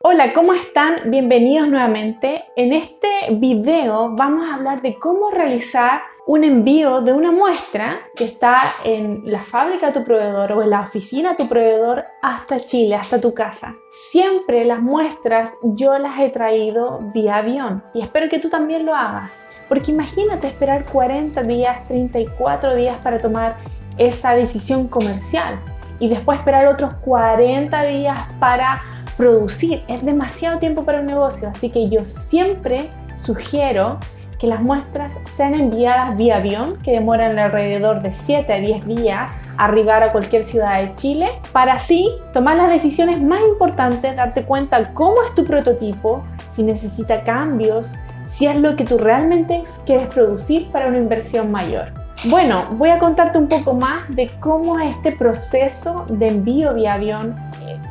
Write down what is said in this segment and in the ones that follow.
Hola, ¿cómo están? Bienvenidos nuevamente. En este video vamos a hablar de cómo realizar un envío de una muestra que está en la fábrica de tu proveedor o en la oficina de tu proveedor hasta Chile, hasta tu casa. Siempre las muestras yo las he traído vía avión y espero que tú también lo hagas. Porque imagínate esperar 40 días, 34 días para tomar esa decisión comercial y después esperar otros 40 días para producir. Es demasiado tiempo para un negocio, así que yo siempre sugiero que las muestras sean enviadas vía avión, que demoran alrededor de 7 a 10 días arribar a cualquier ciudad de Chile, para así tomar las decisiones más importantes, darte cuenta cómo es tu prototipo, si necesita cambios, si es lo que tú realmente quieres producir para una inversión mayor. Bueno, voy a contarte un poco más de cómo es este proceso de envío vía avión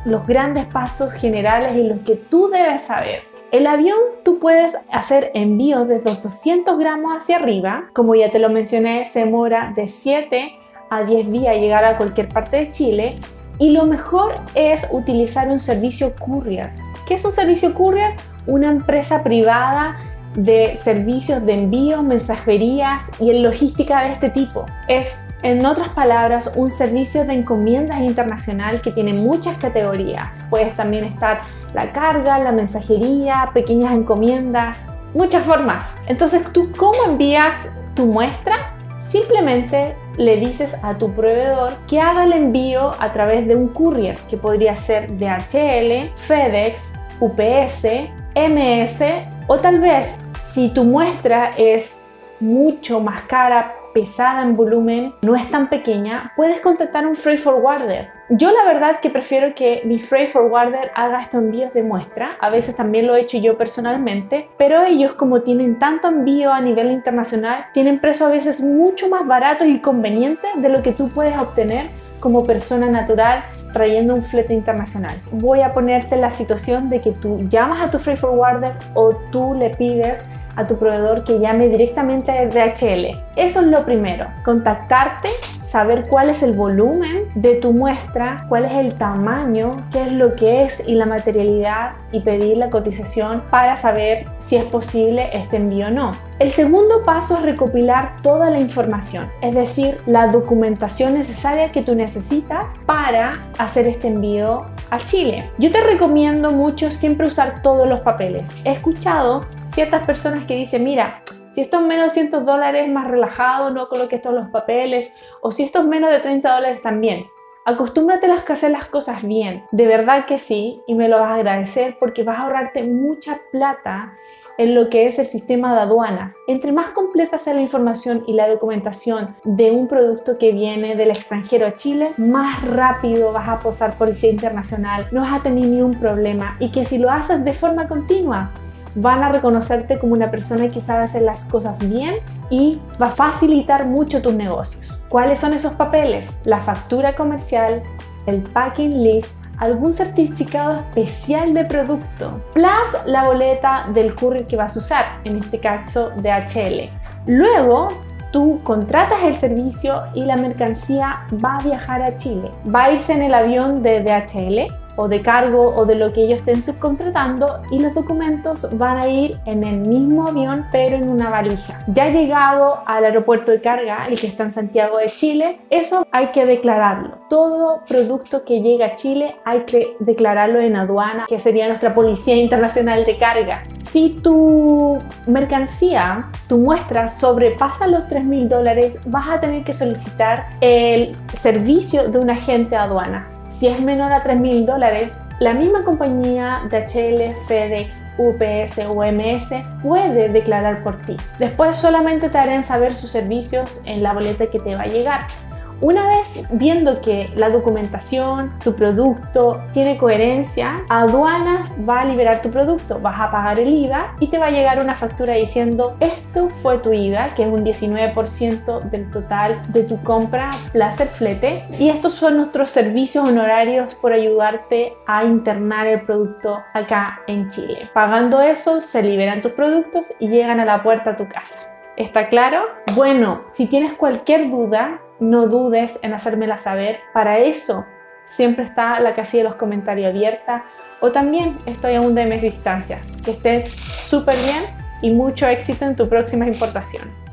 los grandes pasos generales y los que tú debes saber. El avión tú puedes hacer envíos desde 200 gramos hacia arriba. Como ya te lo mencioné, se demora de 7 a 10 días llegar a cualquier parte de Chile. Y lo mejor es utilizar un servicio courier. ¿Qué es un servicio courier? Una empresa privada de servicios de envío, mensajerías y en logística de este tipo. Es, en otras palabras, un servicio de encomiendas internacional que tiene muchas categorías. Puedes también estar la carga, la mensajería, pequeñas encomiendas, muchas formas. Entonces, ¿tú cómo envías tu muestra? Simplemente le dices a tu proveedor que haga el envío a través de un courier, que podría ser DHL, FedEx, UPS, MS o tal vez si tu muestra es mucho más cara, pesada en volumen, no es tan pequeña, puedes contratar un freight forwarder. Yo la verdad que prefiero que mi freight forwarder haga estos envíos de muestra. A veces también lo he hecho yo personalmente, pero ellos como tienen tanto envío a nivel internacional, tienen precios a veces mucho más baratos y convenientes de lo que tú puedes obtener como persona natural trayendo un flete internacional. Voy a ponerte la situación de que tú llamas a tu freight forwarder o tú le pides a tu proveedor que llame directamente a DHL. Eso es lo primero, contactarte saber cuál es el volumen de tu muestra, cuál es el tamaño, qué es lo que es y la materialidad y pedir la cotización para saber si es posible este envío o no. El segundo paso es recopilar toda la información, es decir, la documentación necesaria que tú necesitas para hacer este envío a Chile. Yo te recomiendo mucho siempre usar todos los papeles. He escuchado ciertas personas que dicen, mira, si esto es menos de 100 dólares, más relajado, no coloques todos los papeles. O si esto es menos de 30 dólares, también. Acostúmbrate a hacer las cosas bien. De verdad que sí, y me lo vas a agradecer porque vas a ahorrarte mucha plata en lo que es el sistema de aduanas. Entre más completa sea la información y la documentación de un producto que viene del extranjero a Chile, más rápido vas a posar policía internacional, no vas a tener ni un problema y que si lo haces de forma continua, van a reconocerte como una persona que sabe hacer las cosas bien y va a facilitar mucho tus negocios. ¿Cuáles son esos papeles? La factura comercial, el packing list, algún certificado especial de producto, plus la boleta del courier que vas a usar, en este caso DHL. Luego, tú contratas el servicio y la mercancía va a viajar a Chile. Va a irse en el avión de DHL o de cargo o de lo que ellos estén subcontratando y los documentos van a ir en el mismo avión pero en una valija. Ya llegado al aeropuerto de carga, el que está en Santiago de Chile, eso hay que declararlo. Todo producto que llega a Chile hay que declararlo en aduana, que sería nuestra Policía Internacional de Carga. Si tu mercancía, tu muestra sobrepasa los 3 mil dólares, vas a tener que solicitar el servicio de un agente de aduanas. Si es menor a 3 mil dólares, la misma compañía DHL, FedEx, UPS o MS puede declarar por ti. Después solamente te harán saber sus servicios en la boleta que te va a llegar. Una vez viendo que la documentación, tu producto tiene coherencia, aduanas va a liberar tu producto, vas a pagar el IVA y te va a llegar una factura diciendo esto fue tu IVA, que es un 19% del total de tu compra plus el flete y estos son nuestros servicios honorarios por ayudarte a internar el producto acá en Chile. Pagando eso se liberan tus productos y llegan a la puerta a tu casa. ¿Está claro? Bueno, si tienes cualquier duda, no dudes en hacérmela saber. Para eso siempre está la casilla de los comentarios abierta o también estoy a un de distancia. Que estés súper bien y mucho éxito en tu próxima importación.